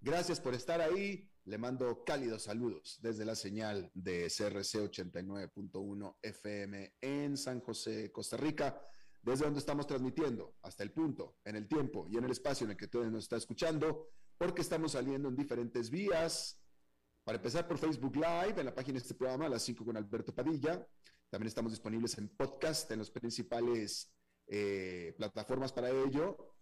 Gracias por estar ahí. Le mando cálidos saludos desde la señal de CRC 89.1 FM en San José, Costa Rica, desde donde estamos transmitiendo hasta el punto, en el tiempo y en el espacio en el que todo nos está escuchando, porque estamos saliendo en diferentes vías. Para empezar por Facebook Live, en la página de este programa, a las 5 con Alberto Padilla. También estamos disponibles en podcast, en las principales eh, plataformas para ello.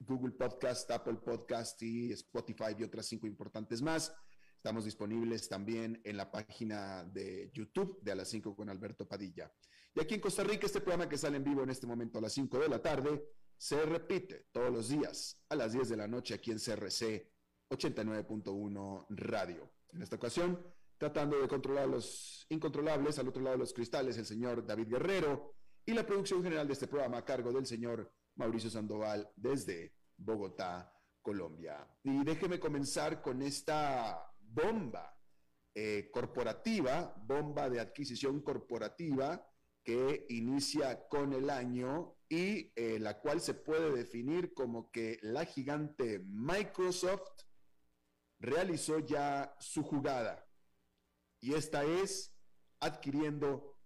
Google Podcast, Apple Podcast y Spotify y otras cinco importantes más. Estamos disponibles también en la página de YouTube de a las 5 con Alberto Padilla. Y aquí en Costa Rica, este programa que sale en vivo en este momento a las 5 de la tarde, se repite todos los días a las 10 de la noche aquí en CRC 89.1 Radio. En esta ocasión, tratando de controlar los incontrolables, al otro lado de los cristales, el señor David Guerrero y la producción general de este programa a cargo del señor Mauricio Sandoval desde Bogotá, Colombia. Y déjeme comenzar con esta bomba eh, corporativa, bomba de adquisición corporativa que inicia con el año y eh, la cual se puede definir como que la gigante Microsoft realizó ya su jugada. Y esta es adquiriendo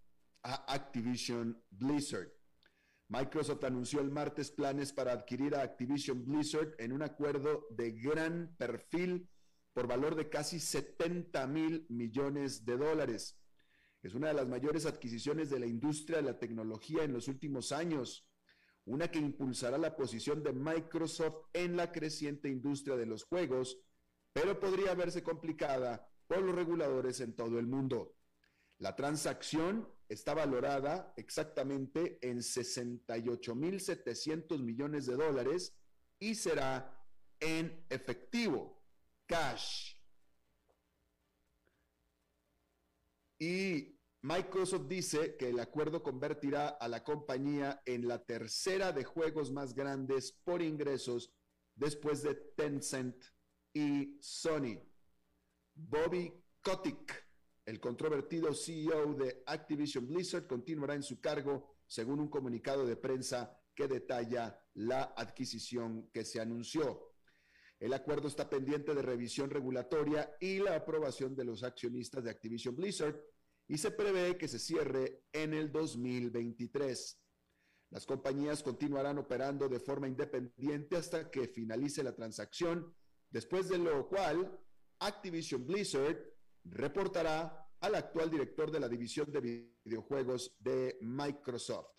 a Activision Blizzard. Microsoft anunció el martes planes para adquirir a Activision Blizzard en un acuerdo de gran perfil por valor de casi 70 mil millones de dólares. Es una de las mayores adquisiciones de la industria de la tecnología en los últimos años, una que impulsará la posición de Microsoft en la creciente industria de los juegos, pero podría verse complicada por los reguladores en todo el mundo. La transacción está valorada exactamente en 68.700 millones de dólares y será en efectivo, cash. Y Microsoft dice que el acuerdo convertirá a la compañía en la tercera de juegos más grandes por ingresos después de Tencent y Sony. Bobby Kotick el controvertido CEO de Activision Blizzard continuará en su cargo, según un comunicado de prensa que detalla la adquisición que se anunció. El acuerdo está pendiente de revisión regulatoria y la aprobación de los accionistas de Activision Blizzard y se prevé que se cierre en el 2023. Las compañías continuarán operando de forma independiente hasta que finalice la transacción, después de lo cual Activision Blizzard reportará al actual director de la división de videojuegos de Microsoft.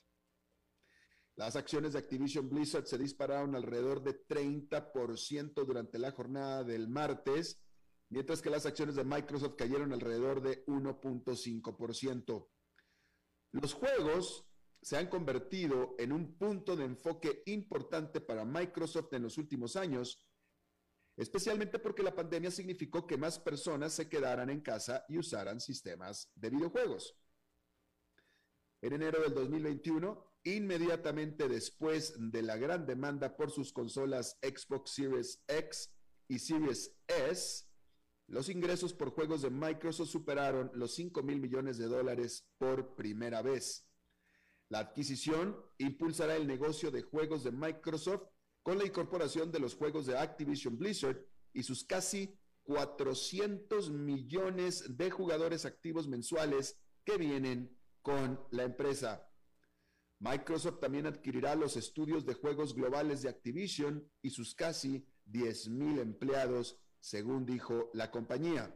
Las acciones de Activision Blizzard se dispararon alrededor de 30% durante la jornada del martes, mientras que las acciones de Microsoft cayeron alrededor de 1.5%. Los juegos se han convertido en un punto de enfoque importante para Microsoft en los últimos años, especialmente porque la pandemia significó que más personas se quedaran en casa y usaran sistemas de videojuegos. En enero del 2021, inmediatamente después de la gran demanda por sus consolas Xbox Series X y Series S, los ingresos por juegos de Microsoft superaron los 5 mil millones de dólares por primera vez. La adquisición impulsará el negocio de juegos de Microsoft con la incorporación de los juegos de Activision Blizzard y sus casi 400 millones de jugadores activos mensuales que vienen con la empresa. Microsoft también adquirirá los estudios de juegos globales de Activision y sus casi 10 mil empleados, según dijo la compañía.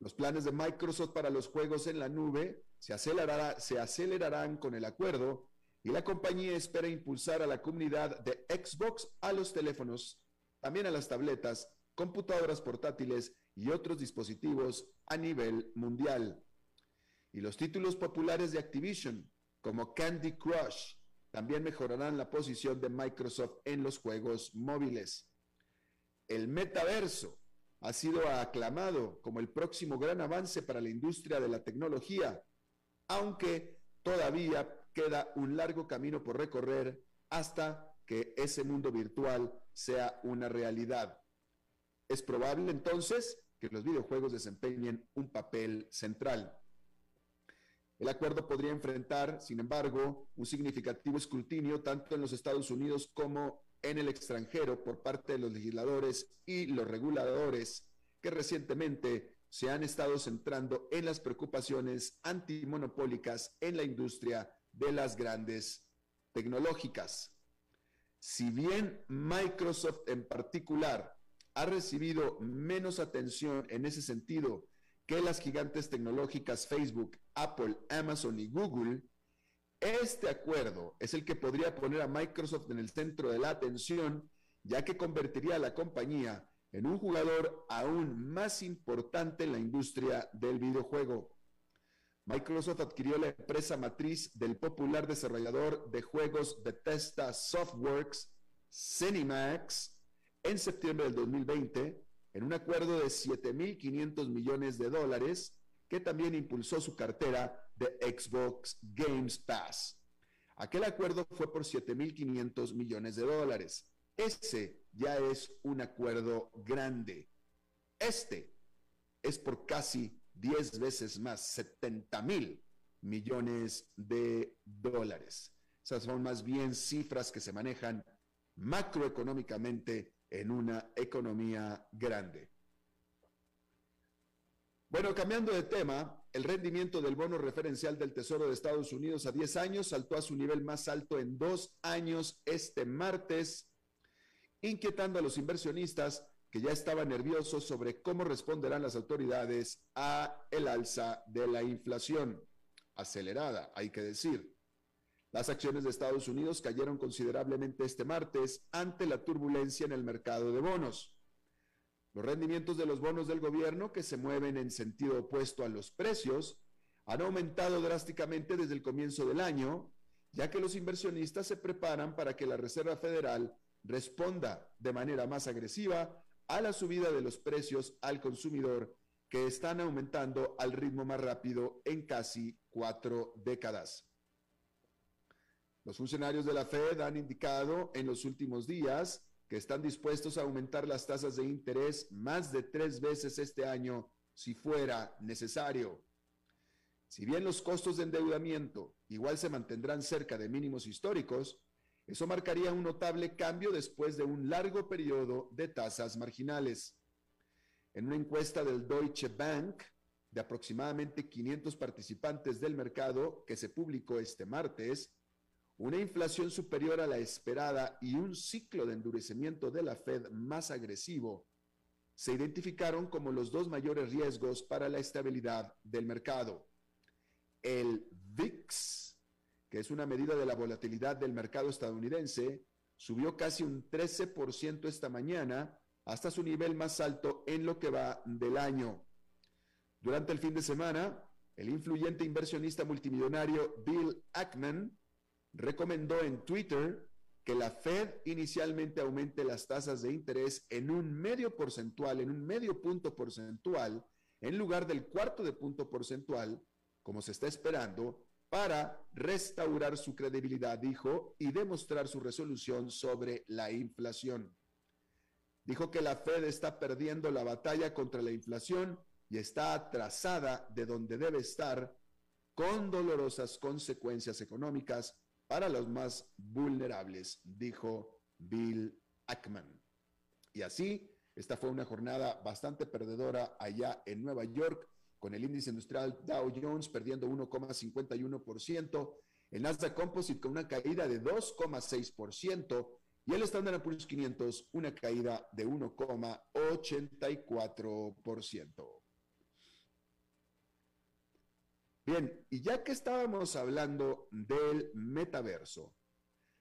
Los planes de Microsoft para los juegos en la nube se, se acelerarán con el acuerdo y la compañía espera impulsar a la comunidad de Xbox a los teléfonos, también a las tabletas, computadoras portátiles y otros dispositivos a nivel mundial. Y los títulos populares de Activision, como Candy Crush, también mejorarán la posición de Microsoft en los juegos móviles. El metaverso ha sido aclamado como el próximo gran avance para la industria de la tecnología, aunque todavía queda un largo camino por recorrer hasta que ese mundo virtual sea una realidad. Es probable entonces que los videojuegos desempeñen un papel central. El acuerdo podría enfrentar, sin embargo, un significativo escrutinio tanto en los Estados Unidos como en el extranjero por parte de los legisladores y los reguladores que recientemente se han estado centrando en las preocupaciones antimonopólicas en la industria de las grandes tecnológicas. Si bien Microsoft en particular ha recibido menos atención en ese sentido que las gigantes tecnológicas Facebook, Apple, Amazon y Google, este acuerdo es el que podría poner a Microsoft en el centro de la atención, ya que convertiría a la compañía en un jugador aún más importante en la industria del videojuego. Microsoft adquirió la empresa matriz del popular desarrollador de juegos Bethesda Softworks, Cinemax, en septiembre del 2020 en un acuerdo de 7.500 millones de dólares que también impulsó su cartera de Xbox Games Pass. Aquel acuerdo fue por 7.500 millones de dólares. Ese ya es un acuerdo grande. Este es por casi 10 veces más, 70 mil millones de dólares. Esas son más bien cifras que se manejan macroeconómicamente en una economía grande. Bueno, cambiando de tema, el rendimiento del bono referencial del Tesoro de Estados Unidos a 10 años saltó a su nivel más alto en dos años este martes, inquietando a los inversionistas que ya estaban nerviosos sobre cómo responderán las autoridades a el alza de la inflación acelerada, hay que decir. Las acciones de Estados Unidos cayeron considerablemente este martes ante la turbulencia en el mercado de bonos. Los rendimientos de los bonos del gobierno, que se mueven en sentido opuesto a los precios, han aumentado drásticamente desde el comienzo del año, ya que los inversionistas se preparan para que la Reserva Federal responda de manera más agresiva a la subida de los precios al consumidor, que están aumentando al ritmo más rápido en casi cuatro décadas. Los funcionarios de la Fed han indicado en los últimos días que están dispuestos a aumentar las tasas de interés más de tres veces este año si fuera necesario. Si bien los costos de endeudamiento igual se mantendrán cerca de mínimos históricos, eso marcaría un notable cambio después de un largo periodo de tasas marginales. En una encuesta del Deutsche Bank de aproximadamente 500 participantes del mercado que se publicó este martes, una inflación superior a la esperada y un ciclo de endurecimiento de la Fed más agresivo se identificaron como los dos mayores riesgos para la estabilidad del mercado. El VIX, que es una medida de la volatilidad del mercado estadounidense, subió casi un 13% esta mañana hasta su nivel más alto en lo que va del año. Durante el fin de semana, el influyente inversionista multimillonario Bill Ackman recomendó en Twitter que la Fed inicialmente aumente las tasas de interés en un medio porcentual, en un medio punto porcentual, en lugar del cuarto de punto porcentual, como se está esperando, para restaurar su credibilidad, dijo, y demostrar su resolución sobre la inflación. Dijo que la Fed está perdiendo la batalla contra la inflación y está atrasada de donde debe estar, con dolorosas consecuencias económicas para los más vulnerables, dijo Bill Ackman. Y así, esta fue una jornada bastante perdedora allá en Nueva York, con el índice industrial Dow Jones perdiendo 1,51%, el Nasdaq Composite con una caída de 2,6% y el Standard Poor's 500 una caída de 1,84%. Bien, y ya que estábamos hablando del metaverso,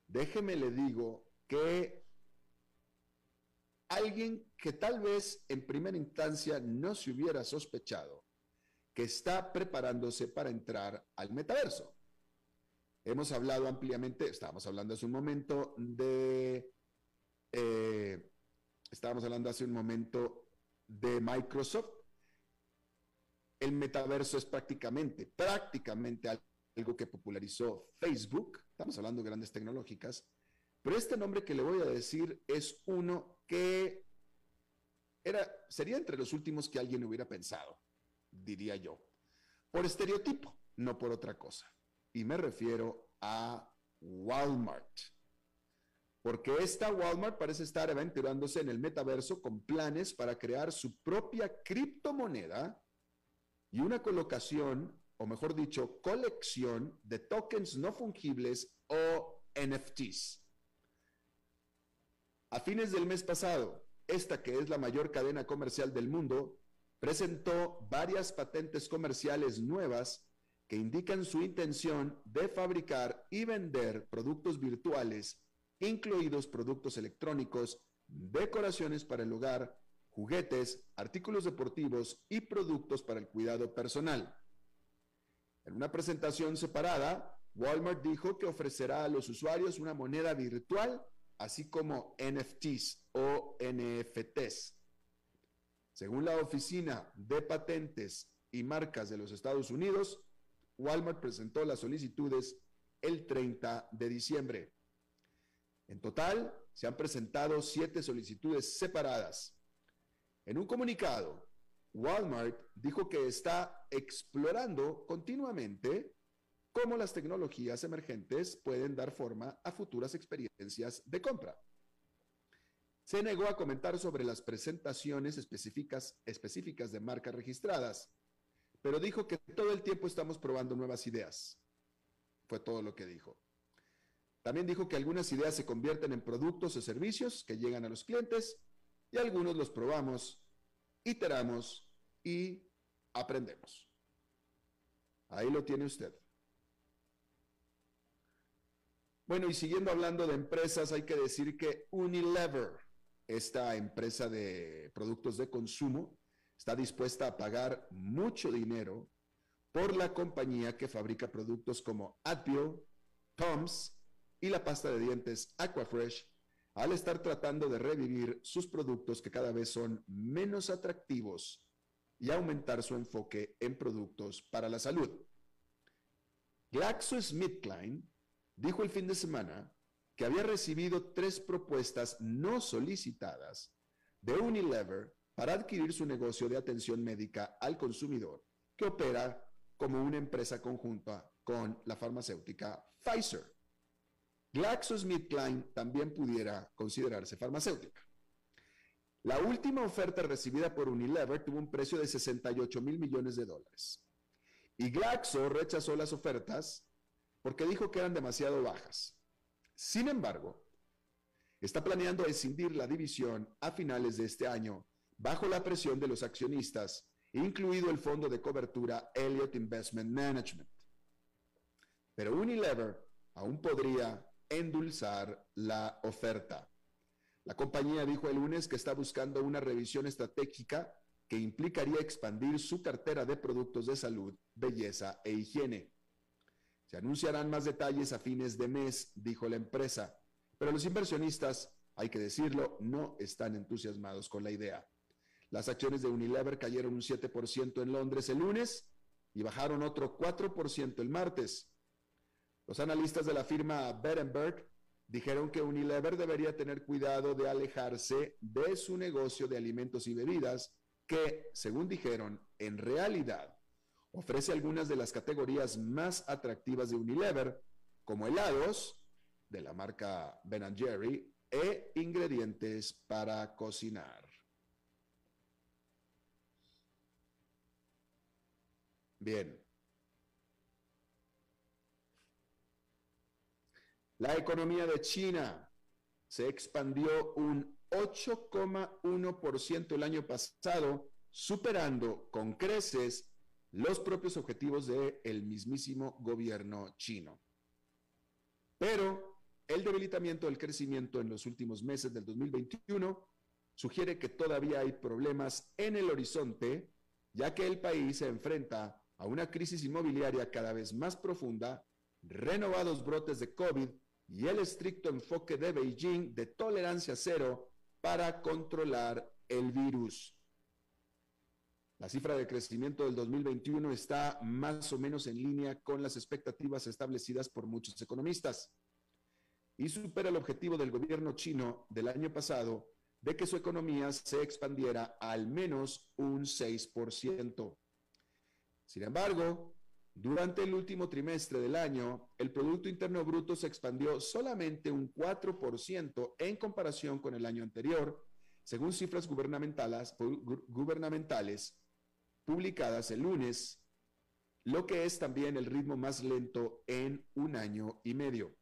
déjeme le digo que alguien que tal vez en primera instancia no se hubiera sospechado que está preparándose para entrar al metaverso. Hemos hablado ampliamente, estábamos hablando hace un momento de, eh, estábamos hablando hace un momento de Microsoft. El metaverso es prácticamente, prácticamente algo que popularizó Facebook. Estamos hablando de grandes tecnológicas. Pero este nombre que le voy a decir es uno que era, sería entre los últimos que alguien hubiera pensado, diría yo. Por estereotipo, no por otra cosa. Y me refiero a Walmart. Porque esta Walmart parece estar aventurándose en el metaverso con planes para crear su propia criptomoneda y una colocación, o mejor dicho, colección de tokens no fungibles o NFTs. A fines del mes pasado, esta que es la mayor cadena comercial del mundo, presentó varias patentes comerciales nuevas que indican su intención de fabricar y vender productos virtuales, incluidos productos electrónicos, decoraciones para el hogar, juguetes, artículos deportivos y productos para el cuidado personal. En una presentación separada, Walmart dijo que ofrecerá a los usuarios una moneda virtual así como NFTs o NFTs. Según la Oficina de Patentes y Marcas de los Estados Unidos, Walmart presentó las solicitudes el 30 de diciembre. En total, se han presentado siete solicitudes separadas. En un comunicado, Walmart dijo que está explorando continuamente cómo las tecnologías emergentes pueden dar forma a futuras experiencias de compra. Se negó a comentar sobre las presentaciones específicas, específicas de marcas registradas, pero dijo que todo el tiempo estamos probando nuevas ideas. Fue todo lo que dijo. También dijo que algunas ideas se convierten en productos o servicios que llegan a los clientes y algunos los probamos, iteramos y aprendemos. Ahí lo tiene usted. Bueno, y siguiendo hablando de empresas, hay que decir que Unilever, esta empresa de productos de consumo, está dispuesta a pagar mucho dinero por la compañía que fabrica productos como Advil, Tom's y la pasta de dientes Aquafresh, al estar tratando de revivir sus productos que cada vez son menos atractivos y aumentar su enfoque en productos para la salud. GlaxoSmithKline dijo el fin de semana que había recibido tres propuestas no solicitadas de Unilever para adquirir su negocio de atención médica al consumidor, que opera como una empresa conjunta con la farmacéutica Pfizer. GlaxoSmithKline también pudiera considerarse farmacéutica. La última oferta recibida por Unilever tuvo un precio de 68 mil millones de dólares. Y Glaxo rechazó las ofertas porque dijo que eran demasiado bajas. Sin embargo, está planeando escindir la división a finales de este año bajo la presión de los accionistas, incluido el fondo de cobertura Elliott Investment Management. Pero Unilever aún podría endulzar la oferta. La compañía dijo el lunes que está buscando una revisión estratégica que implicaría expandir su cartera de productos de salud, belleza e higiene. Se anunciarán más detalles a fines de mes, dijo la empresa, pero los inversionistas, hay que decirlo, no están entusiasmados con la idea. Las acciones de Unilever cayeron un 7% en Londres el lunes y bajaron otro 4% el martes. Los analistas de la firma Berenberg dijeron que Unilever debería tener cuidado de alejarse de su negocio de alimentos y bebidas, que, según dijeron, en realidad ofrece algunas de las categorías más atractivas de Unilever, como helados de la marca Ben Jerry e ingredientes para cocinar. Bien. La economía de China se expandió un 8,1% el año pasado, superando con creces los propios objetivos del mismísimo gobierno chino. Pero el debilitamiento del crecimiento en los últimos meses del 2021 sugiere que todavía hay problemas en el horizonte, ya que el país se enfrenta a una crisis inmobiliaria cada vez más profunda, renovados brotes de COVID y el estricto enfoque de Beijing de tolerancia cero para controlar el virus. La cifra de crecimiento del 2021 está más o menos en línea con las expectativas establecidas por muchos economistas y supera el objetivo del gobierno chino del año pasado de que su economía se expandiera al menos un 6%. Sin embargo, durante el último trimestre del año, el Producto Interno Bruto se expandió solamente un 4% en comparación con el año anterior, según cifras gubernamentales, gubernamentales publicadas el lunes, lo que es también el ritmo más lento en un año y medio.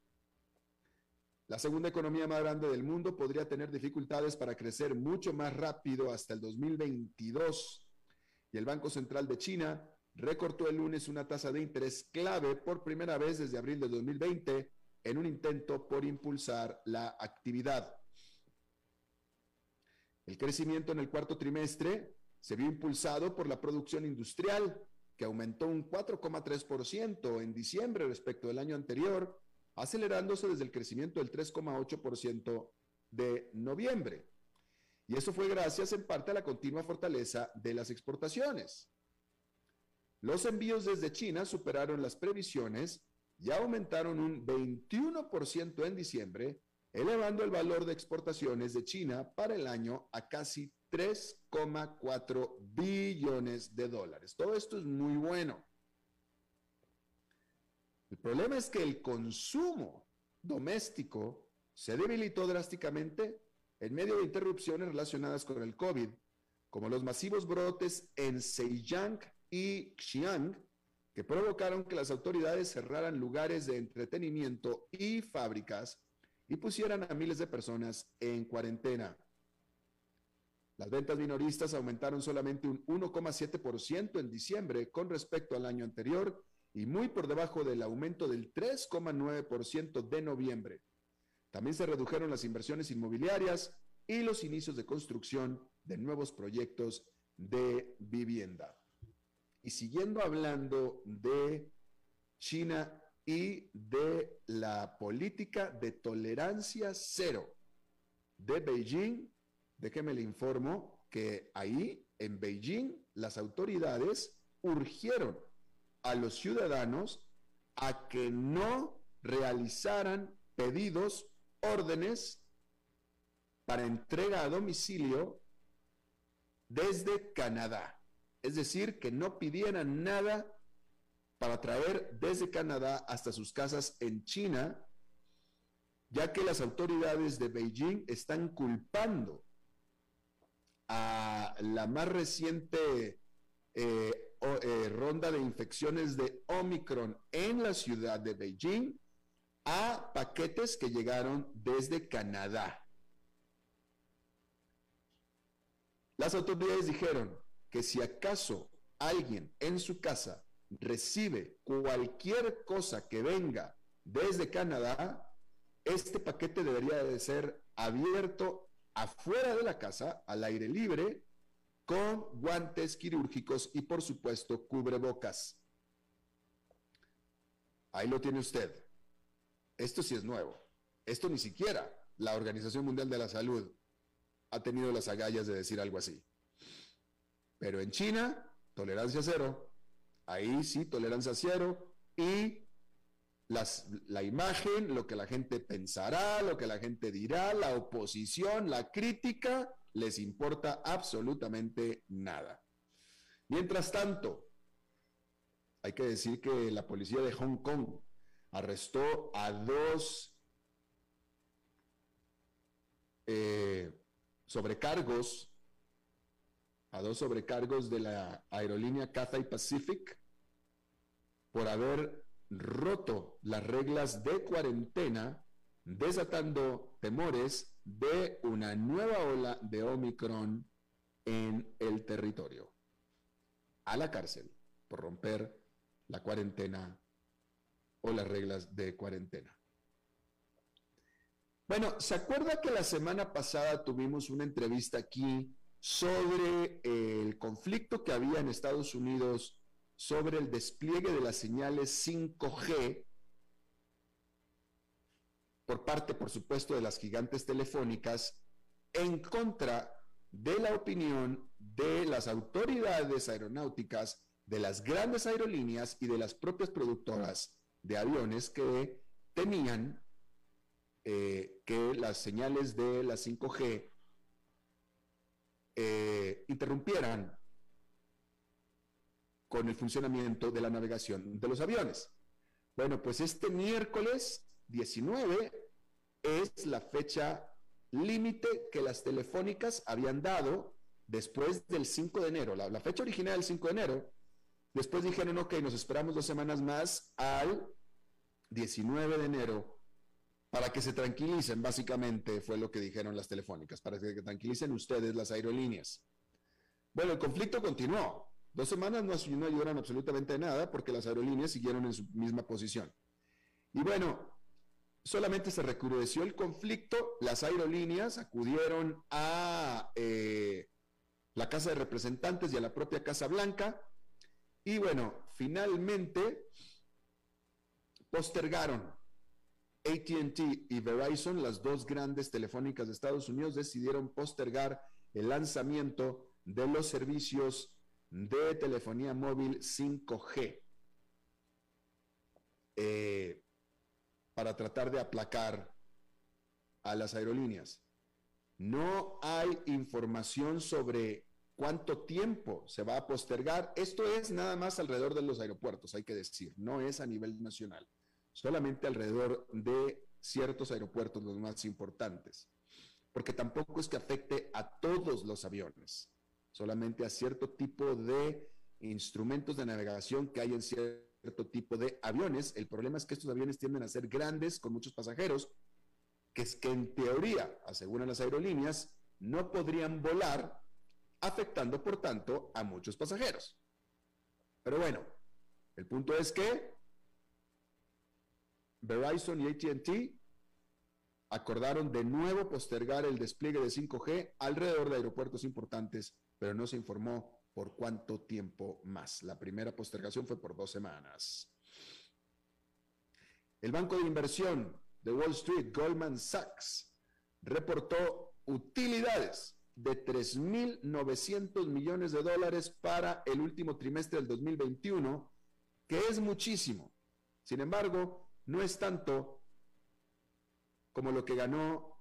La segunda economía más grande del mundo podría tener dificultades para crecer mucho más rápido hasta el 2022 y el Banco Central de China recortó el lunes una tasa de interés clave por primera vez desde abril de 2020 en un intento por impulsar la actividad. El crecimiento en el cuarto trimestre se vio impulsado por la producción industrial, que aumentó un 4,3% en diciembre respecto del año anterior, acelerándose desde el crecimiento del 3,8% de noviembre. Y eso fue gracias en parte a la continua fortaleza de las exportaciones. Los envíos desde China superaron las previsiones y aumentaron un 21% en diciembre, elevando el valor de exportaciones de China para el año a casi 3,4 billones de dólares. Todo esto es muy bueno. El problema es que el consumo doméstico se debilitó drásticamente en medio de interrupciones relacionadas con el COVID, como los masivos brotes en Zhejiang y Xi'an, que provocaron que las autoridades cerraran lugares de entretenimiento y fábricas y pusieran a miles de personas en cuarentena. Las ventas minoristas aumentaron solamente un 1,7% en diciembre con respecto al año anterior y muy por debajo del aumento del 3,9% de noviembre. También se redujeron las inversiones inmobiliarias y los inicios de construcción de nuevos proyectos de vivienda. Y siguiendo hablando de China y de la política de tolerancia cero de Beijing, déjeme le informo que ahí, en Beijing, las autoridades urgieron a los ciudadanos a que no realizaran pedidos, órdenes para entrega a domicilio desde Canadá. Es decir, que no pidieran nada para traer desde Canadá hasta sus casas en China, ya que las autoridades de Beijing están culpando a la más reciente eh, eh, ronda de infecciones de Omicron en la ciudad de Beijing a paquetes que llegaron desde Canadá. Las autoridades dijeron que si acaso alguien en su casa recibe cualquier cosa que venga desde Canadá, este paquete debería de ser abierto afuera de la casa, al aire libre, con guantes quirúrgicos y por supuesto cubrebocas. Ahí lo tiene usted. Esto sí es nuevo. Esto ni siquiera la Organización Mundial de la Salud ha tenido las agallas de decir algo así. Pero en China, tolerancia cero. Ahí sí, tolerancia cero. Y la imagen, lo que la gente pensará, lo que la gente dirá, la oposición, la crítica, les importa absolutamente nada. Mientras tanto, hay que decir que la policía de Hong Kong arrestó a dos eh, sobrecargos, a dos sobrecargos de la aerolínea Cathay Pacific por haber roto las reglas de cuarentena, desatando temores de una nueva ola de Omicron en el territorio. A la cárcel. por romper la cuarentena o las reglas de cuarentena. Bueno, ¿se acuerda que la semana pasada tuvimos una entrevista aquí sobre el conflicto que había en Estados Unidos sobre el despliegue de las señales 5G por parte, por supuesto, de las gigantes telefónicas en contra de la opinión de las autoridades aeronáuticas, de las grandes aerolíneas y de las propias productoras de aviones que temían eh, que las señales de la 5G eh, interrumpieran con el funcionamiento de la navegación de los aviones. Bueno, pues este miércoles 19 es la fecha límite que las telefónicas habían dado después del 5 de enero. La, fecha original del 5 de enero. Después dijeron, ok, nos esperamos dos semanas más al 19 de enero para que se tranquilicen, básicamente fue lo que dijeron las telefónicas, para que tranquilicen ustedes las aerolíneas. Bueno, el conflicto continuó. Dos semanas no, no ayudaron absolutamente nada porque las aerolíneas siguieron en su misma posición. Y bueno, solamente se recrudeció el conflicto, las aerolíneas acudieron a eh, la Casa de Representantes y a la propia Casa Blanca, y bueno, finalmente postergaron ATT y Verizon, las dos grandes telefónicas de Estados Unidos, decidieron postergar el lanzamiento de los servicios de telefonía móvil 5G eh, para tratar de aplacar a las aerolíneas. No hay información sobre cuánto tiempo se va a postergar. Esto es nada más alrededor de los aeropuertos, hay que decir, no es a nivel nacional. Solamente alrededor de ciertos aeropuertos, los más importantes, porque tampoco es que afecte a todos los aviones, solamente a cierto tipo de instrumentos de navegación que hay en cierto tipo de aviones. El problema es que estos aviones tienden a ser grandes, con muchos pasajeros, que es que en teoría, aseguran las aerolíneas, no podrían volar, afectando por tanto a muchos pasajeros. Pero bueno, el punto es que Verizon y ATT acordaron de nuevo postergar el despliegue de 5G alrededor de aeropuertos importantes, pero no se informó por cuánto tiempo más. La primera postergación fue por dos semanas. El banco de inversión de Wall Street, Goldman Sachs, reportó utilidades de 3.900 millones de dólares para el último trimestre del 2021, que es muchísimo. Sin embargo, no es tanto como lo que ganó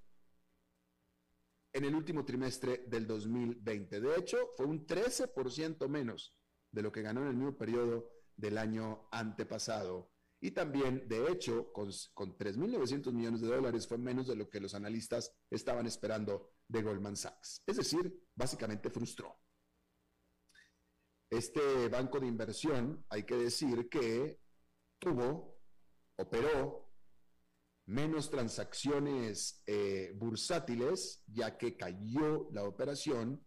en el último trimestre del 2020. De hecho, fue un 13% menos de lo que ganó en el mismo periodo del año antepasado. Y también, de hecho, con, con 3.900 millones de dólares fue menos de lo que los analistas estaban esperando de Goldman Sachs. Es decir, básicamente frustró. Este banco de inversión, hay que decir que tuvo operó menos transacciones eh, bursátiles, ya que cayó la operación,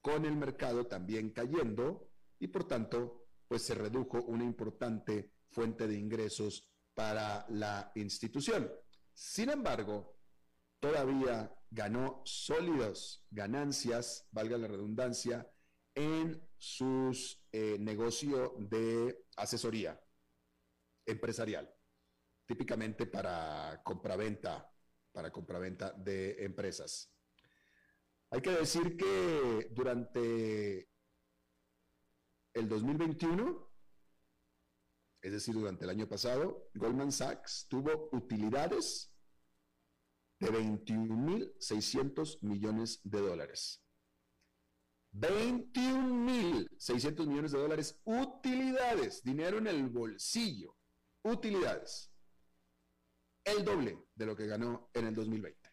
con el mercado también cayendo, y por tanto, pues se redujo una importante fuente de ingresos para la institución. Sin embargo, todavía ganó sólidas ganancias, valga la redundancia, en sus eh, negocios de asesoría empresarial típicamente para compraventa, para compraventa de empresas. Hay que decir que durante el 2021, es decir, durante el año pasado, Goldman Sachs tuvo utilidades de 21.600 millones de dólares. 21.600 millones de dólares utilidades, dinero en el bolsillo, utilidades el doble de lo que ganó en el 2020.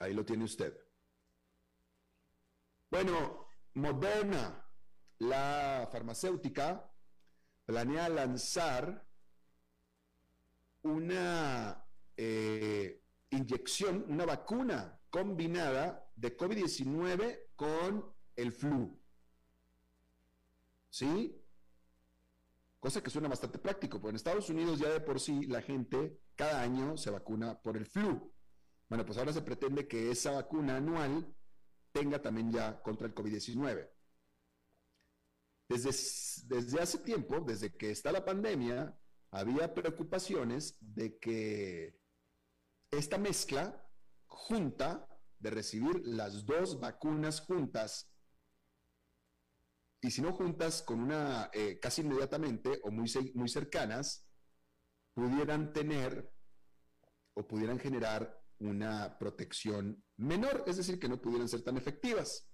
Ahí lo tiene usted. Bueno, Moderna, la farmacéutica, planea lanzar una eh, inyección, una vacuna combinada de COVID-19 con el flu. ¿sí? Cosa que suena bastante práctico, porque en Estados Unidos ya de por sí la gente cada año se vacuna por el flu. Bueno, pues ahora se pretende que esa vacuna anual tenga también ya contra el COVID-19. Desde, desde hace tiempo, desde que está la pandemia, había preocupaciones de que esta mezcla junta de recibir las dos vacunas juntas y si no juntas con una eh, casi inmediatamente o muy, muy cercanas, pudieran tener o pudieran generar una protección menor, es decir, que no pudieran ser tan efectivas.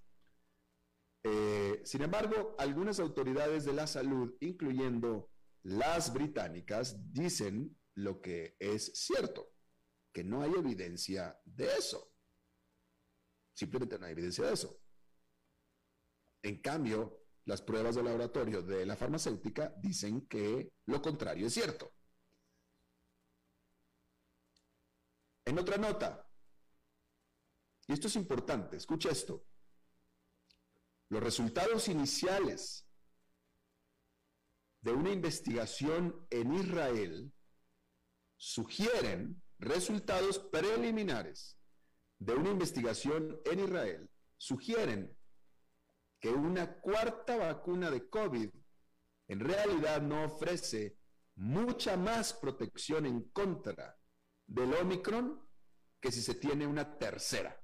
Eh, sin embargo, algunas autoridades de la salud, incluyendo las británicas, dicen lo que es cierto, que no hay evidencia de eso. Simplemente no hay evidencia de eso. En cambio, las pruebas de laboratorio de la farmacéutica dicen que lo contrario es cierto. En otra nota, y esto es importante, escucha esto, los resultados iniciales de una investigación en Israel sugieren resultados preliminares de una investigación en Israel sugieren que una cuarta vacuna de COVID en realidad no ofrece mucha más protección en contra del Omicron que si se tiene una tercera.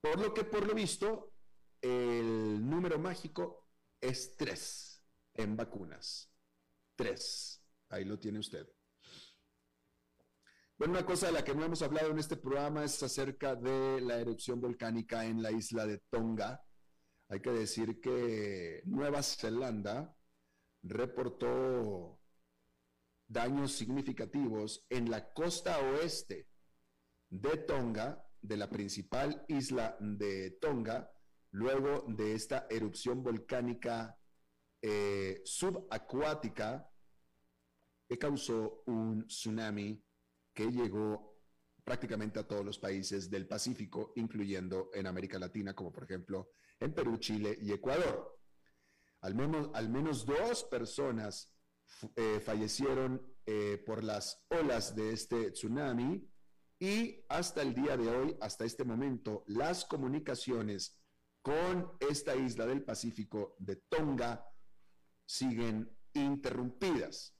Por lo que por lo visto, el número mágico es tres en vacunas. Tres. Ahí lo tiene usted. Bueno, una cosa de la que no hemos hablado en este programa es acerca de la erupción volcánica en la isla de Tonga. Hay que decir que Nueva Zelanda reportó daños significativos en la costa oeste de Tonga, de la principal isla de Tonga, luego de esta erupción volcánica eh, subacuática que causó un tsunami que llegó prácticamente a todos los países del Pacífico, incluyendo en América Latina, como por ejemplo en Perú, Chile y Ecuador. Al menos, al menos dos personas eh, fallecieron eh, por las olas de este tsunami y hasta el día de hoy, hasta este momento, las comunicaciones con esta isla del Pacífico de Tonga siguen interrumpidas.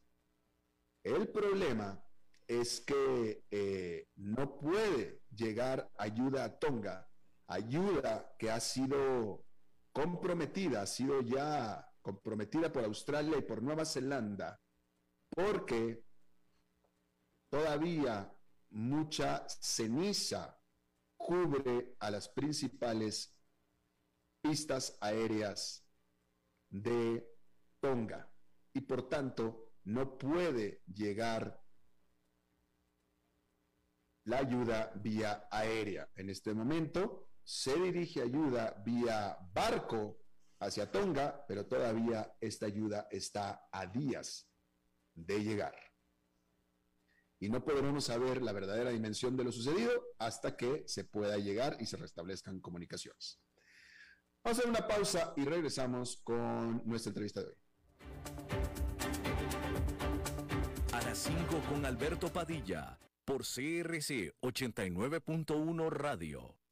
El problema es que eh, no puede llegar ayuda a Tonga, ayuda que ha sido comprometida, ha sido ya comprometida por Australia y por Nueva Zelanda, porque todavía mucha ceniza cubre a las principales pistas aéreas de Tonga y por tanto no puede llegar la ayuda vía aérea. En este momento se dirige ayuda vía barco hacia Tonga, pero todavía esta ayuda está a días de llegar. Y no podremos saber la verdadera dimensión de lo sucedido hasta que se pueda llegar y se restablezcan comunicaciones. Vamos a hacer una pausa y regresamos con nuestra entrevista de hoy. A las 5 con Alberto Padilla por CRC 89.1 Radio.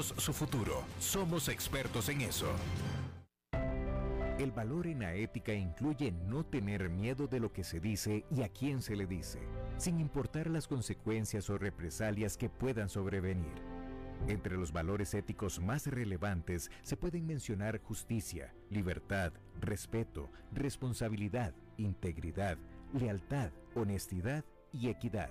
su futuro. Somos expertos en eso. El valor en la ética incluye no tener miedo de lo que se dice y a quién se le dice, sin importar las consecuencias o represalias que puedan sobrevenir. Entre los valores éticos más relevantes se pueden mencionar justicia, libertad, respeto, responsabilidad, integridad, lealtad, honestidad y equidad.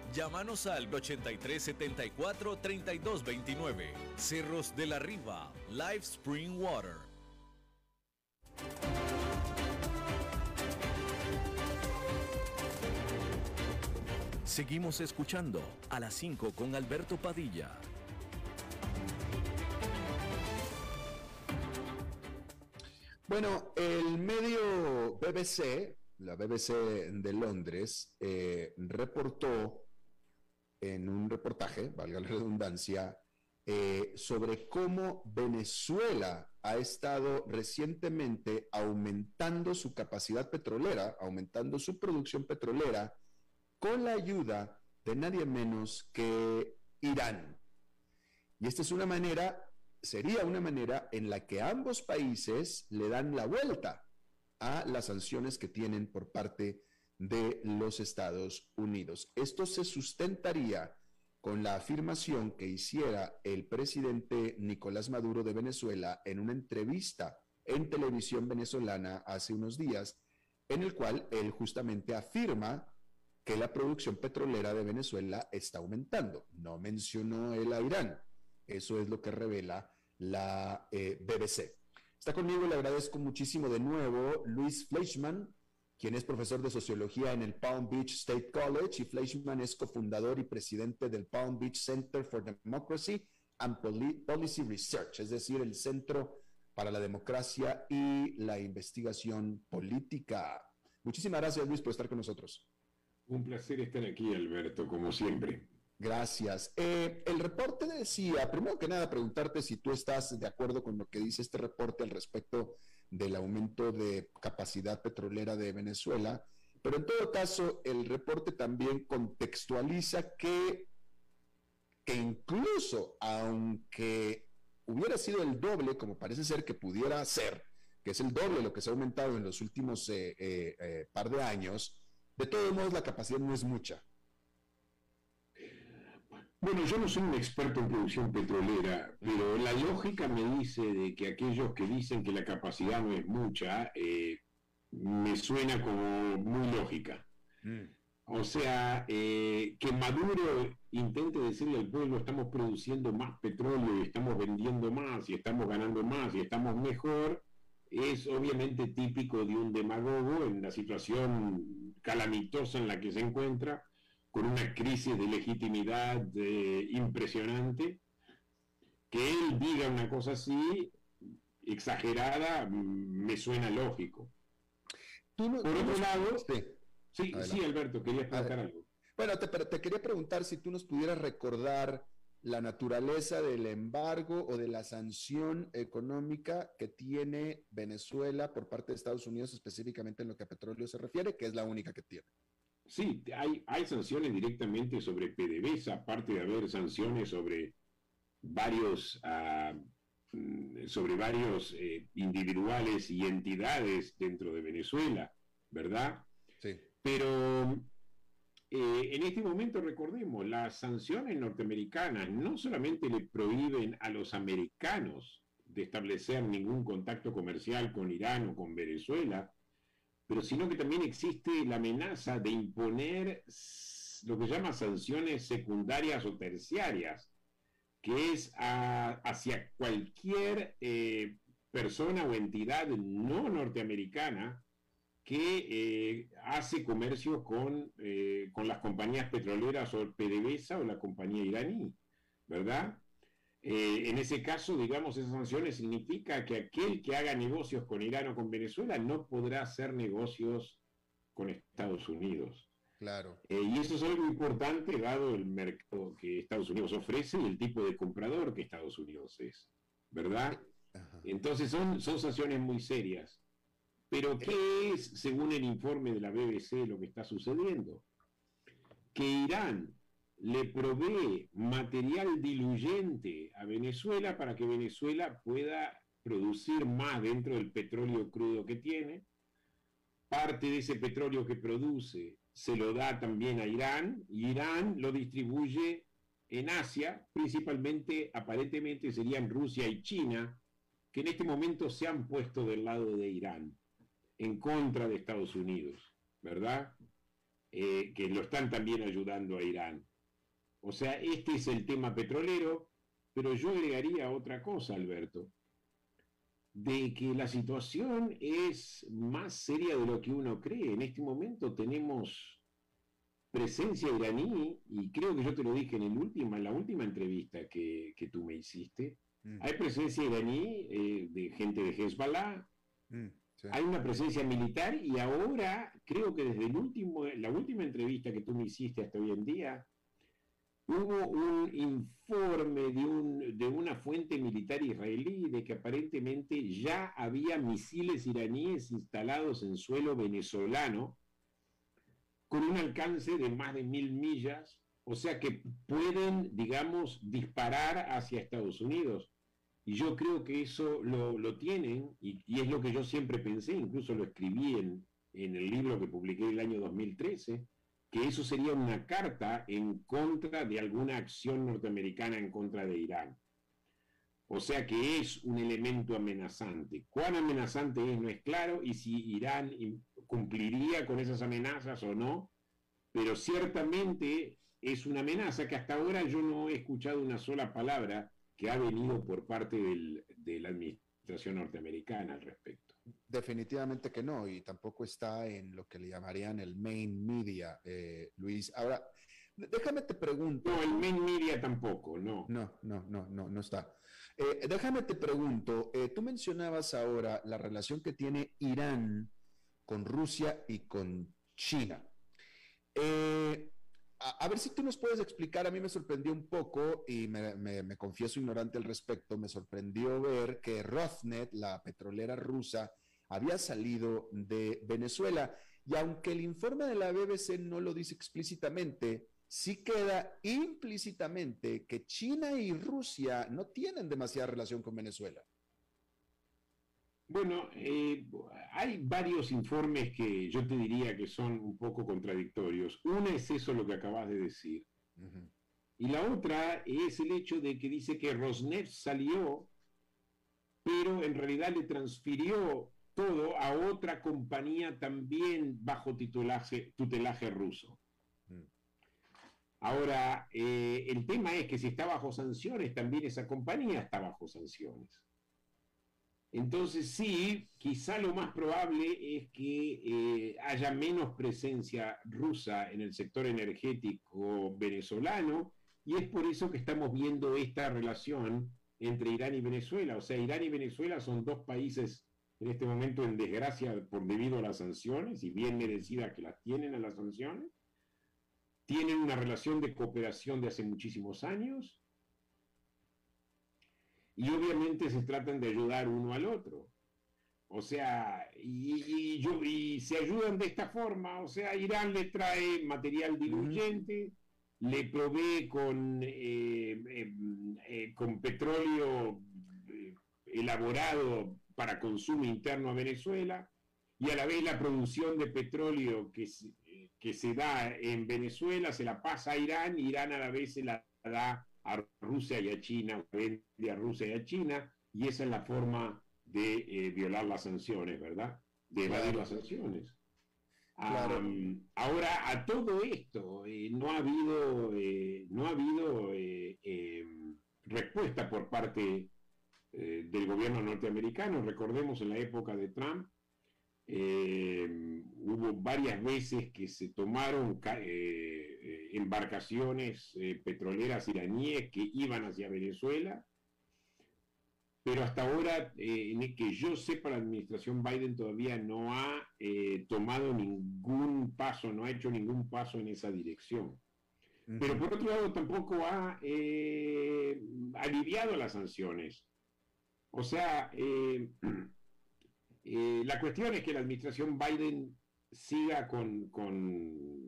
Llámanos al 8374-3229. Cerros de la Riva, Live Spring Water. Seguimos escuchando a las 5 con Alberto Padilla. Bueno, el medio BBC, la BBC de Londres, eh, reportó en un reportaje, valga la redundancia, eh, sobre cómo Venezuela ha estado recientemente aumentando su capacidad petrolera, aumentando su producción petrolera, con la ayuda de nadie menos que Irán. Y esta es una manera, sería una manera en la que ambos países le dan la vuelta a las sanciones que tienen por parte de los Estados Unidos. Esto se sustentaría con la afirmación que hiciera el presidente Nicolás Maduro de Venezuela en una entrevista en televisión venezolana hace unos días, en el cual él justamente afirma que la producción petrolera de Venezuela está aumentando. No mencionó él a Irán. Eso es lo que revela la eh, BBC. Está conmigo, le agradezco muchísimo de nuevo Luis Fleischmann, quien es profesor de sociología en el Palm Beach State College y Fleischman es cofundador y presidente del Palm Beach Center for Democracy and Policy Research, es decir, el Centro para la Democracia y la Investigación Política. Muchísimas gracias, Luis, por estar con nosotros. Un placer estar aquí, Alberto, como siempre. Gracias. Eh, el reporte decía, primero que nada, preguntarte si tú estás de acuerdo con lo que dice este reporte al respecto del aumento de capacidad petrolera de Venezuela, pero en todo caso el reporte también contextualiza que, que incluso aunque hubiera sido el doble, como parece ser que pudiera ser, que es el doble de lo que se ha aumentado en los últimos eh, eh, par de años, de todos modos la capacidad no es mucha. Bueno, yo no soy un experto en producción petrolera, pero la lógica me dice de que aquellos que dicen que la capacidad no es mucha, eh, me suena como muy lógica. Mm. O sea, eh, que Maduro intente decirle al pueblo estamos produciendo más petróleo y estamos vendiendo más y estamos ganando más y estamos mejor, es obviamente típico de un demagogo en la situación calamitosa en la que se encuentra con una crisis de legitimidad eh, impresionante, que él diga una cosa así, exagerada, mm, me suena lógico. Por otro lado, sí, sí, Alberto, quería explicar algo. Bueno, te, te quería preguntar si tú nos pudieras recordar la naturaleza del embargo o de la sanción económica que tiene Venezuela por parte de Estados Unidos, específicamente en lo que a petróleo se refiere, que es la única que tiene. Sí, hay, hay sanciones directamente sobre PDVSA, aparte de haber sanciones sobre varios, mm, sobre varios eh, individuales y entidades dentro de Venezuela, ¿verdad? Sí. Pero eh, en este momento recordemos, las sanciones norteamericanas no solamente le prohíben a los americanos de establecer ningún contacto comercial con Irán o con Venezuela, pero sino que también existe la amenaza de imponer lo que llama sanciones secundarias o terciarias, que es hacia cualquier eh, persona o entidad no norteamericana que eh, hace comercio con, eh, con las compañías petroleras o PDVSA o la compañía iraní, ¿verdad? Eh, en ese caso, digamos, esas sanciones significa que aquel que haga negocios con Irán o con Venezuela no podrá hacer negocios con Estados Unidos. Claro. Eh, y eso es algo importante dado el mercado que Estados Unidos ofrece y el tipo de comprador que Estados Unidos es, ¿verdad? Entonces son, son sanciones muy serias. Pero ¿qué es, según el informe de la BBC, lo que está sucediendo? Que Irán le provee material diluyente a Venezuela para que Venezuela pueda producir más dentro del petróleo crudo que tiene. Parte de ese petróleo que produce se lo da también a Irán y Irán lo distribuye en Asia, principalmente, aparentemente serían Rusia y China, que en este momento se han puesto del lado de Irán, en contra de Estados Unidos, ¿verdad? Eh, que lo están también ayudando a Irán. O sea, este es el tema petrolero, pero yo agregaría otra cosa, Alberto, de que la situación es más seria de lo que uno cree. En este momento tenemos presencia iraní, y creo que yo te lo dije en, el última, en la última entrevista que, tú me hiciste, mm. hay presencia iraní eh, de gente de Hezbollah, mm, hay una presencia militar y ahora creo que desde el último, la última entrevista que tú me hiciste hasta hoy en día, hubo un informe de, un, de una fuente militar israelí de que aparentemente ya había misiles iraníes instalados en suelo venezolano con un alcance de más de mil millas, o sea que pueden, digamos, disparar hacia Estados Unidos. Y yo creo que eso lo, tienen, y, es lo que yo siempre pensé, incluso lo escribí en, en el libro que publiqué el año 2013, que eso sería una carta en contra de alguna acción norteamericana en contra de Irán. O sea que es un elemento amenazante. ¿Cuán amenazante es? No es claro, y si Irán cumpliría con esas amenazas o no, pero ciertamente es una amenaza que hasta ahora yo no he escuchado una sola palabra que ha venido por parte de la administración norteamericana al respecto. Definitivamente que no, y tampoco está en lo que le llamarían el main media, eh, Luis. Ahora, déjame te pregunto. No, el main media tampoco, no. No, no, no, no, no está. Eh, déjame te pregunto, eh, tú mencionabas ahora la relación que tiene Irán con Rusia y con China. Eh, a, ver si tú nos puedes explicar, a mí me sorprendió un poco y me, confieso ignorante al respecto, me sorprendió ver que Rosneft, la petrolera rusa, había salido de Venezuela. Y aunque el informe de la BBC no lo dice explícitamente, sí queda implícitamente que China y Rusia no tienen demasiada relación con Venezuela. Bueno, eh, hay varios informes que yo te diría que son un poco contradictorios. Una es eso lo que acabas de decir. Y la otra es el hecho de que dice que Rosneft salió, pero en realidad le transfirió todo a otra compañía también bajo tutelaje, tutelaje ruso. Mm. Ahora, eh, el tema es que si está bajo sanciones, también esa compañía está bajo sanciones. Entonces sí, quizá lo más probable es que eh, haya menos presencia rusa en el sector energético venezolano y es por eso que estamos viendo esta relación entre Irán y Venezuela. O sea, Irán y Venezuela son dos países en este momento en desgracia por debido a las sanciones y bien merecidas que las tienen a las sanciones. Tienen una relación de cooperación de hace muchísimos años y obviamente se tratan de ayudar uno al otro. O sea, y, yo, y se ayudan de esta forma, o sea, Irán le trae material diluyente, le provee con, eh, em, eh, con petróleo eh, elaborado para consumo interno a Venezuela, y a la vez la producción de petróleo que, que se da en Venezuela se la pasa a Irán, y Irán a la vez se la da a Rusia y a China, vende a Rusia y a China, y esa es la forma de eh, violar las sanciones, ¿verdad? De evadir las sanciones. ahora, a todo esto, eh, no ha habido, eh, no ha habido em, respuesta por parte del gobierno norteamericano. Recordemos en la época de Trump, hubo varias veces que se tomaron embarcaciones eh, petroleras iraníes que iban hacia Venezuela, pero hasta ahora, eh, en que yo sepa, la administración Biden todavía no ha eh, tomado ningún paso, no ha hecho ningún paso en esa dirección. Pero por otro lado tampoco ha eh, aliviado las sanciones. O sea, eh, eh, la cuestión es que la administración Biden siga con, con,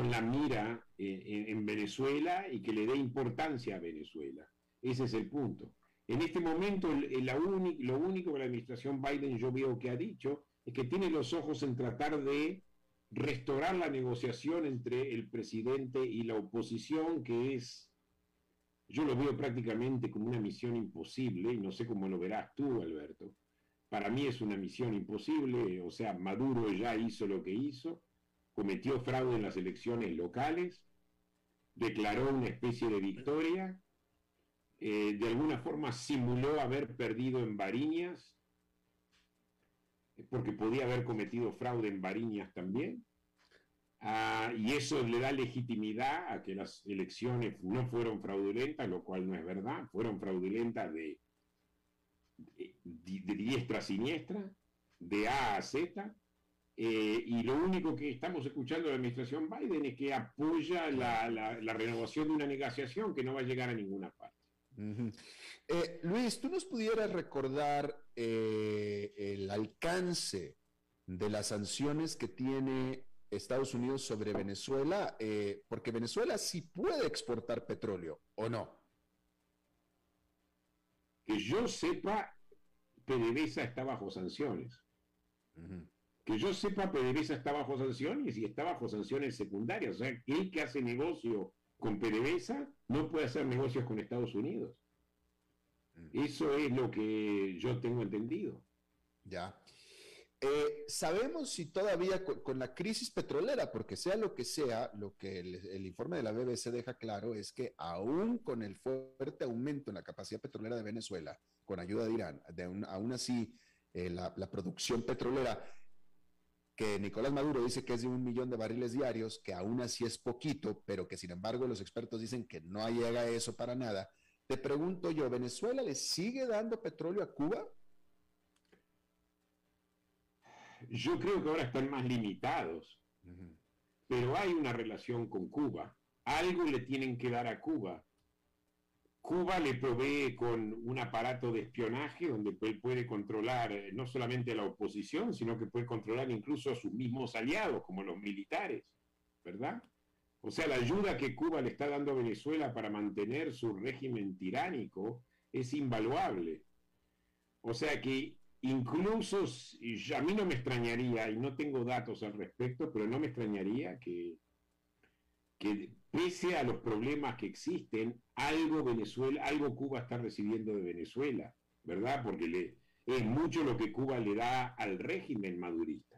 la mira en, Venezuela y que le dé importancia a Venezuela. Ese es el punto. En este momento, lo único que la administración Biden yo veo que ha dicho es que tiene los ojos en tratar de restaurar la negociación entre el presidente y la oposición, que es, yo lo veo prácticamente como una misión imposible, y no sé cómo lo verás tú, Alberto. Para mí es una misión imposible, o sea, Maduro ya hizo lo que hizo, cometió fraude en las elecciones locales, declaró una especie de victoria, eh, de alguna forma simuló haber perdido en Bariñas, porque podía haber cometido fraude en Bariñas también. Ah, y eso le da legitimidad a que las elecciones no fueron fraudulentas, lo cual no es verdad, fueron fraudulentas de, de, diestra a siniestra, de A a Z, eh, y lo único que estamos escuchando de la administración Biden es que apoya la, la, renovación de una negociación que no va a llegar a ninguna parte. Eh, Luis, ¿tú nos pudieras recordar eh, el alcance de las sanciones que tiene Estados Unidos sobre Venezuela? Eh, porque Venezuela sí puede exportar petróleo, ¿o no? Que yo sepa, PDVSA está bajo sanciones. Que yo sepa, PDVSA está bajo sanciones y está bajo sanciones secundarias. O sea, el que hace negocio con PDVSA no puede hacer negocios con Estados Unidos. Eso es lo que yo tengo entendido. Ya. Eh, sabemos si todavía con, la crisis petrolera, porque sea lo que sea, lo que el, informe de la BBC deja claro es que aún con el fuerte aumento en la capacidad petrolera de Venezuela, con ayuda de Irán, de aún así eh, la, la, producción petrolera, que Nicolás Maduro dice que es de un millón de barriles diarios, que aún así es poquito, pero que sin embargo los expertos dicen que no llega a eso para nada, te pregunto yo, ¿Venezuela le sigue dando petróleo a Cuba? Yo creo que ahora están más limitados, pero hay una relación con Cuba. Algo le tienen que dar a Cuba. Cuba le provee con un aparato de espionaje donde puede controlar eh, no solamente a la oposición, sino que puede controlar incluso a sus mismos aliados, como los militares, ¿verdad? O sea, la ayuda que Cuba le está dando a Venezuela para mantener su régimen tiránico es invaluable. O sea que incluso, a mí no me extrañaría, y no tengo datos al respecto, pero no me extrañaría que, que pese a los problemas que existen, algo Venezuela, algo Cuba está recibiendo de Venezuela, ¿verdad? Porque le, es mucho lo que Cuba le da al régimen madurista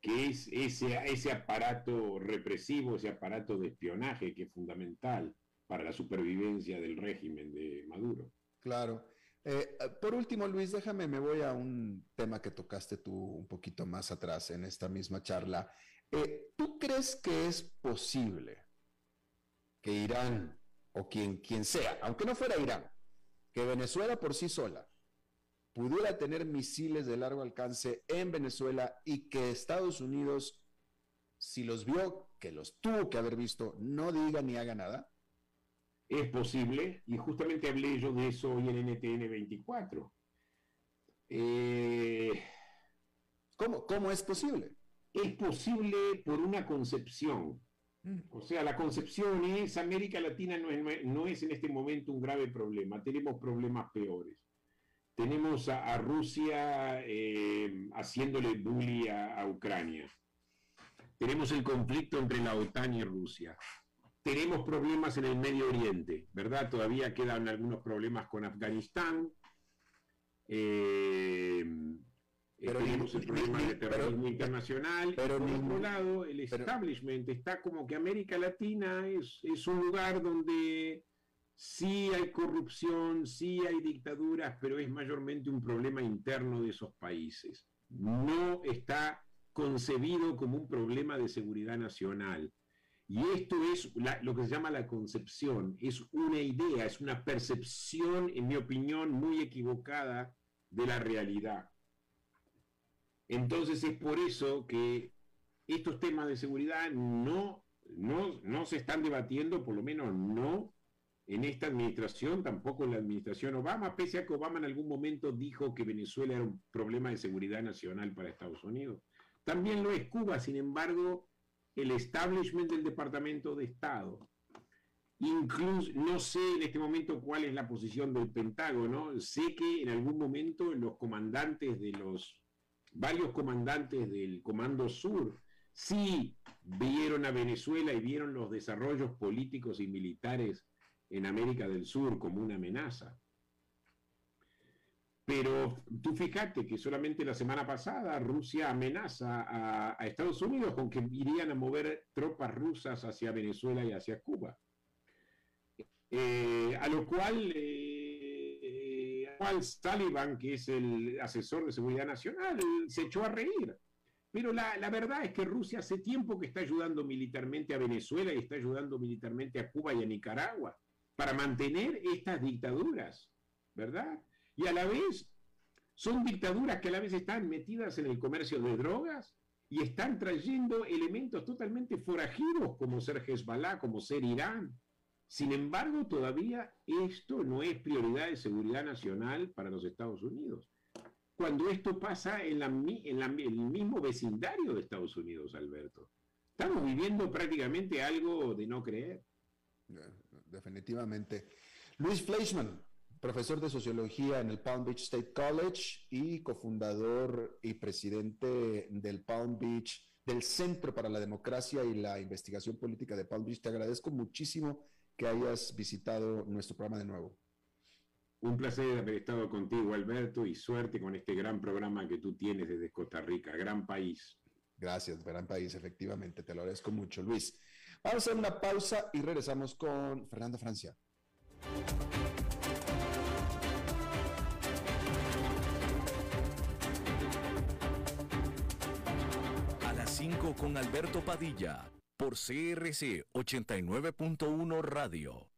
que es ese, ese aparato represivo, ese aparato de espionaje que es fundamental para la supervivencia del régimen de Maduro. Claro. Eh, por último, Luis, déjame, me voy a un tema que tocaste tú un poquito más atrás en esta misma charla. Eh, ¿Tú crees que es posible que Irán o quien, quien sea, aunque no fuera Irán, que Venezuela por sí sola pudiera tener misiles de largo alcance en Venezuela y que Estados Unidos, si los vio, que los tuvo que haber visto, no diga ni haga nada? Es posible, y justamente hablé yo de eso hoy en NTN 24. Eh, ¿Cómo, ¿Cómo es posible? Es posible por una concepción. Mm. O sea, la concepción es América Latina no es, no es en este momento un grave problema, tenemos problemas peores. Tenemos a, Rusia eh, haciéndole bully a, Ucrania. Tenemos el conflicto entre la OTAN y Rusia. Tenemos problemas en el Medio Oriente, ¿verdad? Todavía quedan algunos problemas con Afganistán. Eh, tenemos el problema de terrorismo internacional. Pero, por otro lado, el establishment está como que América Latina es, es un lugar donde Sí hay corrupción, sí hay dictaduras, pero es mayormente un problema interno de esos países. No está concebido como un problema de seguridad nacional. Y esto es lo que se llama la concepción, es una idea, es una percepción, en mi opinión, muy equivocada de la realidad. Entonces es por eso que estos temas de seguridad no no, no se están debatiendo, por lo menos no en esta administración, tampoco en la administración Obama, pese a que Obama en algún momento dijo que Venezuela era un problema de seguridad nacional para Estados Unidos. También lo es Cuba, sin embargo, el establishment del Departamento de Estado, incluso, no sé en este momento cuál es la posición del Pentágono, sé que en algún momento los comandantes de los, varios comandantes del Comando Sur, sí vieron a Venezuela y vieron los desarrollos políticos y militares en América del Sur como una amenaza. Pero tú fíjate que solamente la semana pasada Rusia amenaza a, Estados Unidos con que irían a mover tropas rusas hacia Venezuela y hacia Cuba. Eh, a lo cual, eh, Sullivan, que es el asesor de seguridad nacional, se echó a reír. Pero la, la, verdad es que Rusia hace tiempo que está ayudando militarmente a Venezuela y está ayudando militarmente a Cuba y a Nicaragua para mantener estas dictaduras, ¿verdad? Y a la vez son dictaduras que a la vez están metidas en el comercio de drogas y están trayendo elementos totalmente forajidos como ser Hezbollah, como ser Irán. Sin embargo, todavía esto no es prioridad de seguridad nacional para los Estados Unidos. Cuando esto pasa en, el mismo vecindario de Estados Unidos, Alberto. Estamos viviendo prácticamente algo de no creer definitivamente. Luis Fleischman, profesor de sociología en el Palm Beach State College y cofundador y presidente del Palm Beach, del Centro para la Democracia y la Investigación Política de Palm Beach. Te agradezco muchísimo que hayas visitado nuestro programa de nuevo. Un placer haber estado contigo, Alberto, y suerte con este gran programa que tú tienes desde Costa Rica, gran país. Gracias, gran país, efectivamente, te lo agradezco mucho, Luis. Vamos a hacer una pausa y regresamos con Fernando Francia. A las 5 con Alberto Padilla, por CRC 89.1 Radio.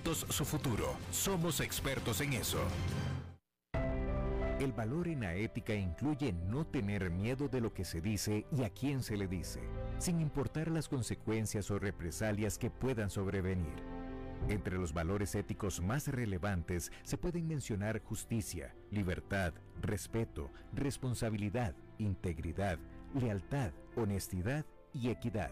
su futuro. Somos expertos en eso. El valor en la ética incluye no tener miedo de lo que se dice y a quién se le dice, sin importar las consecuencias o represalias que puedan sobrevenir. Entre los valores éticos más relevantes se pueden mencionar justicia, libertad, respeto, responsabilidad, integridad, lealtad, honestidad y equidad.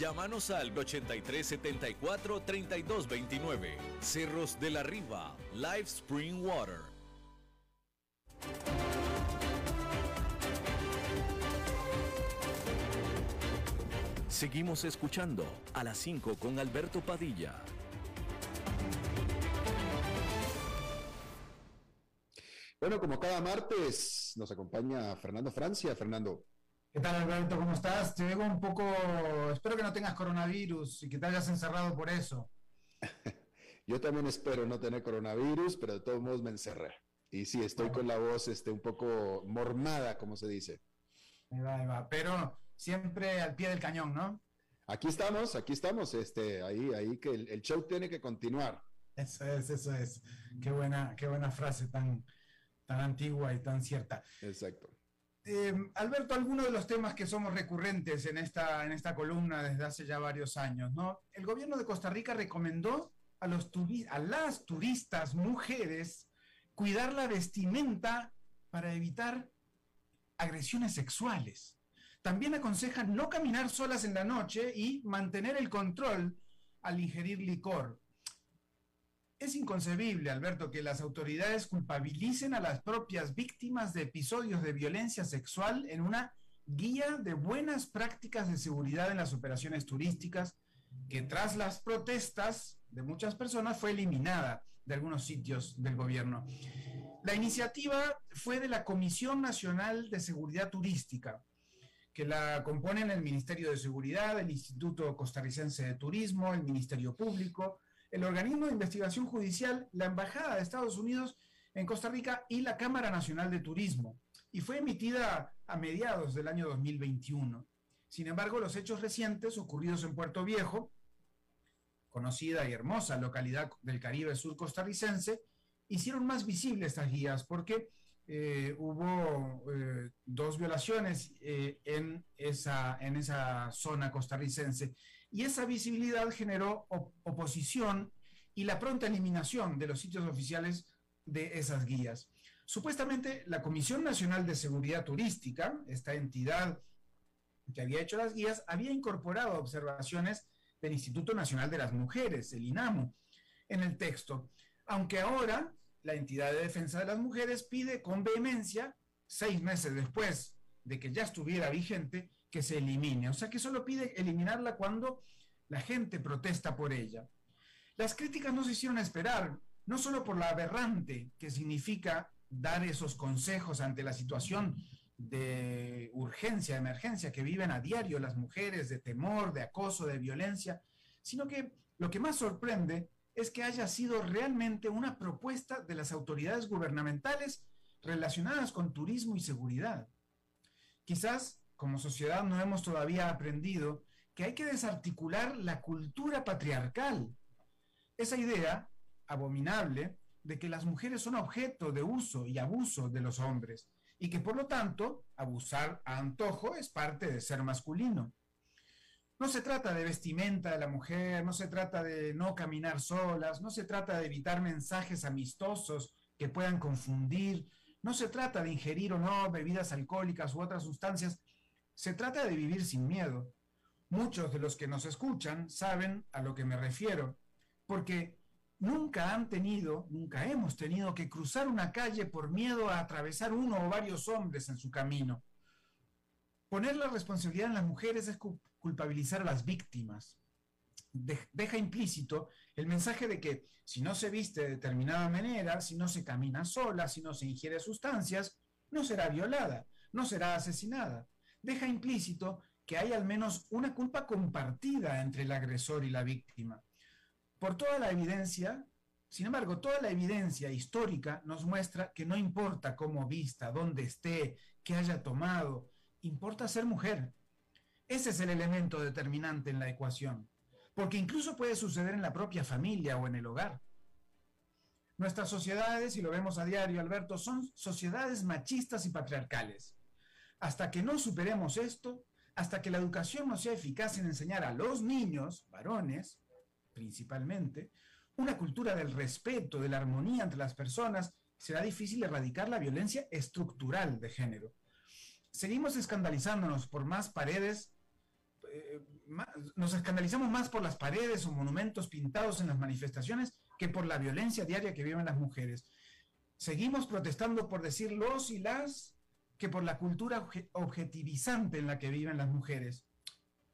Llámanos al 8374-3229. Cerros de la Riva, Live Spring Water. Seguimos escuchando a las 5 con Alberto Padilla. Bueno, como cada martes nos acompaña Fernando Francia. Fernando. ¿Qué tal Alberto? ¿Cómo estás? Te veo un poco, espero que no tengas coronavirus y que te hayas encerrado por eso. Yo también espero no tener coronavirus, pero de todos modos me encerré. Y sí, estoy con la voz este, un poco mormada, como se dice. Ahí va, ahí va. Pero siempre al pie del cañón, ¿no? Aquí estamos, aquí estamos, este, ahí, ahí que el, show tiene que continuar. Eso es, eso es. Qué buena, qué buena frase tan, tan antigua y tan cierta. Exacto. Eh, Alberto, algunos de los temas que somos recurrentes en esta, en esta columna desde hace ya varios años, ¿no? El gobierno de Costa Rica recomendó a, los a las turistas mujeres cuidar la vestimenta para evitar agresiones sexuales. También aconsejan no caminar solas en la noche y mantener el control al ingerir licor. Es inconcebible, Alberto, que las autoridades culpabilicen a las propias víctimas de episodios de violencia sexual en una guía de buenas prácticas de seguridad en las operaciones turísticas, que tras las protestas de muchas personas fue eliminada de algunos sitios del gobierno. La iniciativa fue de la Comisión Nacional de Seguridad Turística, que la componen el Ministerio de Seguridad, el Instituto Costarricense de Turismo, el Ministerio Público, el organismo de investigación judicial, la Embajada de Estados Unidos en Costa Rica y la Cámara Nacional de Turismo, y fue emitida a mediados del año 2021. Sin embargo, los hechos recientes ocurridos en Puerto Viejo, conocida y hermosa localidad del Caribe sur costarricense, hicieron más visibles estas guías porque eh, hubo eh, dos violaciones eh, en, esa, en esa zona costarricense y esa visibilidad generó oposición y la pronta eliminación de los sitios oficiales de esas guías. Supuestamente la Comisión Nacional de Seguridad Turística, esta entidad que había hecho las guías, había incorporado observaciones del Instituto Nacional de las Mujeres, el INAMU, en el texto, aunque ahora la entidad de defensa de las mujeres pide con vehemencia, seis meses después de que ya estuviera vigente, que se elimine. O sea que solo pide eliminarla cuando la gente protesta por ella. Las críticas no se hicieron esperar, no solo por la aberrante que significa dar esos consejos ante la situación de urgencia, de emergencia que viven a diario las mujeres, de temor, de acoso, de violencia, sino que lo que más sorprende es que haya sido realmente una propuesta de las autoridades gubernamentales relacionadas con turismo y seguridad. Quizás como sociedad no hemos todavía aprendido que hay que desarticular la cultura patriarcal. Esa idea abominable de que las mujeres son objeto de uso y abuso de los hombres y que por lo tanto abusar a antojo es parte de ser masculino. No se trata de vestimenta de la mujer, no se trata de no caminar solas, no se trata de evitar mensajes amistosos que puedan confundir, no se trata de ingerir o no bebidas alcohólicas u otras sustancias se trata de vivir sin miedo. Muchos de los que nos escuchan saben a lo que me refiero, porque nunca han tenido, nunca hemos tenido que cruzar una calle por miedo a atravesar uno o varios hombres en su camino. Poner la responsabilidad en las mujeres es culpabilizar a las víctimas. deja implícito el mensaje de que si no se viste de determinada manera, si no se camina sola, si no se ingiere sustancias, no será violada, no será asesinada deja implícito que hay al menos una culpa compartida entre el agresor y la víctima. Por toda la evidencia, sin embargo, toda la evidencia histórica nos muestra que no importa cómo vista, dónde esté, qué haya tomado, importa ser mujer. Ese es el elemento determinante en la ecuación, porque incluso puede suceder en la propia familia o en el hogar. Nuestras sociedades, y lo vemos a diario, Alberto, son sociedades machistas y patriarcales. Hasta que no superemos esto, hasta que la educación no sea eficaz en enseñar a los niños, varones principalmente, una cultura del respeto, de la armonía entre las personas, será difícil erradicar la violencia estructural de género. Seguimos escandalizándonos por más paredes, eh, nos escandalizamos más por las paredes o monumentos pintados en las manifestaciones que por la violencia diaria que viven las mujeres. Seguimos protestando por decir los y las que por la cultura objetivizante en la que viven las mujeres.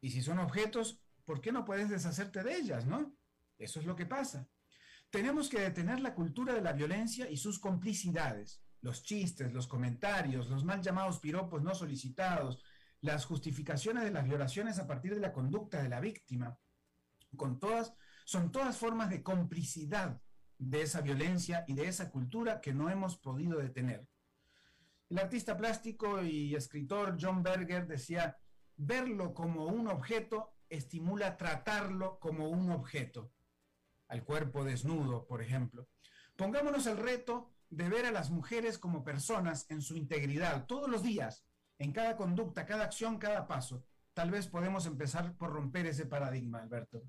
Y si son objetos, ¿por qué no puedes deshacerte de ellas, no? Eso es lo que pasa. Tenemos que detener la cultura de la violencia y sus complicidades, los chistes, los comentarios, los mal llamados piropos no solicitados, las justificaciones de las violaciones a partir de la conducta de la víctima. Con todas, son todas formas de complicidad de esa violencia y de esa cultura que no hemos podido detener. El artista plástico y escritor John Berger decía, verlo como un objeto estimula tratarlo como un objeto, al cuerpo desnudo, por ejemplo. Pongámonos el reto de ver a las mujeres como personas en su integridad todos los días, en cada conducta, cada acción, cada paso. Tal vez podemos empezar por romper ese paradigma, Alberto.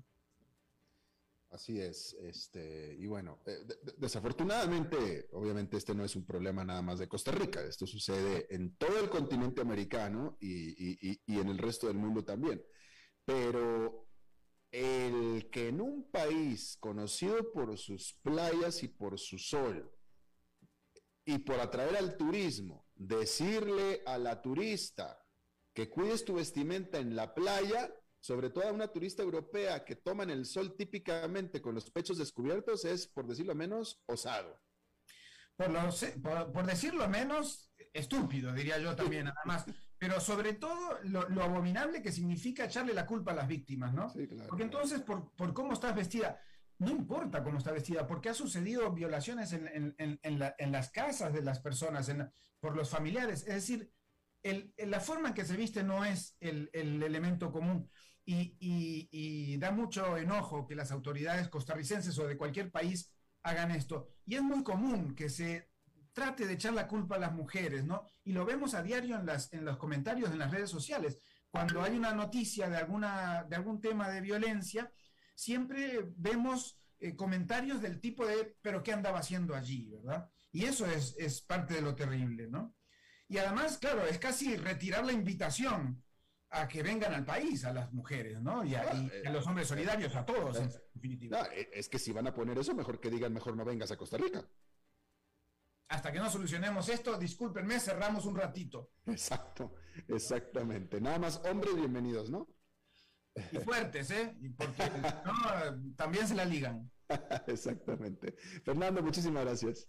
Así es, este, y bueno, eh, desafortunadamente, obviamente este no es un problema nada más de Costa Rica, esto sucede en todo el continente americano y, y en el resto del mundo también, pero el que en un país conocido por sus playas y por su sol y por atraer al turismo, decirle a la turista que cuides tu vestimenta en la playa, sobre todo a una turista europea que toman el sol típicamente con los pechos descubiertos, es, por decirlo menos, osado. Por, por, decirlo menos, estúpido, diría yo también, nada más. Pero sobre todo lo, abominable que significa echarle la culpa a las víctimas, ¿no? Sí, claro, porque entonces, por, por, cómo estás vestida, no importa cómo está vestida, porque ha sucedido violaciones en, en, en, las casas de las personas, por los familiares. Es decir, el, la forma en que se viste no es el, el elemento común. Y, da mucho enojo que las autoridades costarricenses o de cualquier país hagan esto. Y es muy común que se trate de echar la culpa a las mujeres, ¿no? Y lo vemos a diario en, las, en los comentarios en las redes sociales. Cuando hay una noticia de, alguna, de algún tema de violencia, siempre vemos eh, comentarios del tipo de, pero ¿qué andaba haciendo allí, verdad? Y eso es, es parte de lo terrible, ¿no? Y además, claro, es casi retirar la invitación a que vengan al país, a las mujeres, ¿no? Y a, ah, los hombres solidarios, a todos, en definitiva. Eh, es que si van a poner eso, mejor que digan, mejor no vengas a Costa Rica. Hasta que no solucionemos esto, discúlpenme, cerramos un ratito. Exacto, exactamente. Nada más, hombres, bienvenidos, ¿no? Y fuertes, ¿eh? Porque no, también se la ligan. exactamente. Fernando, muchísimas gracias.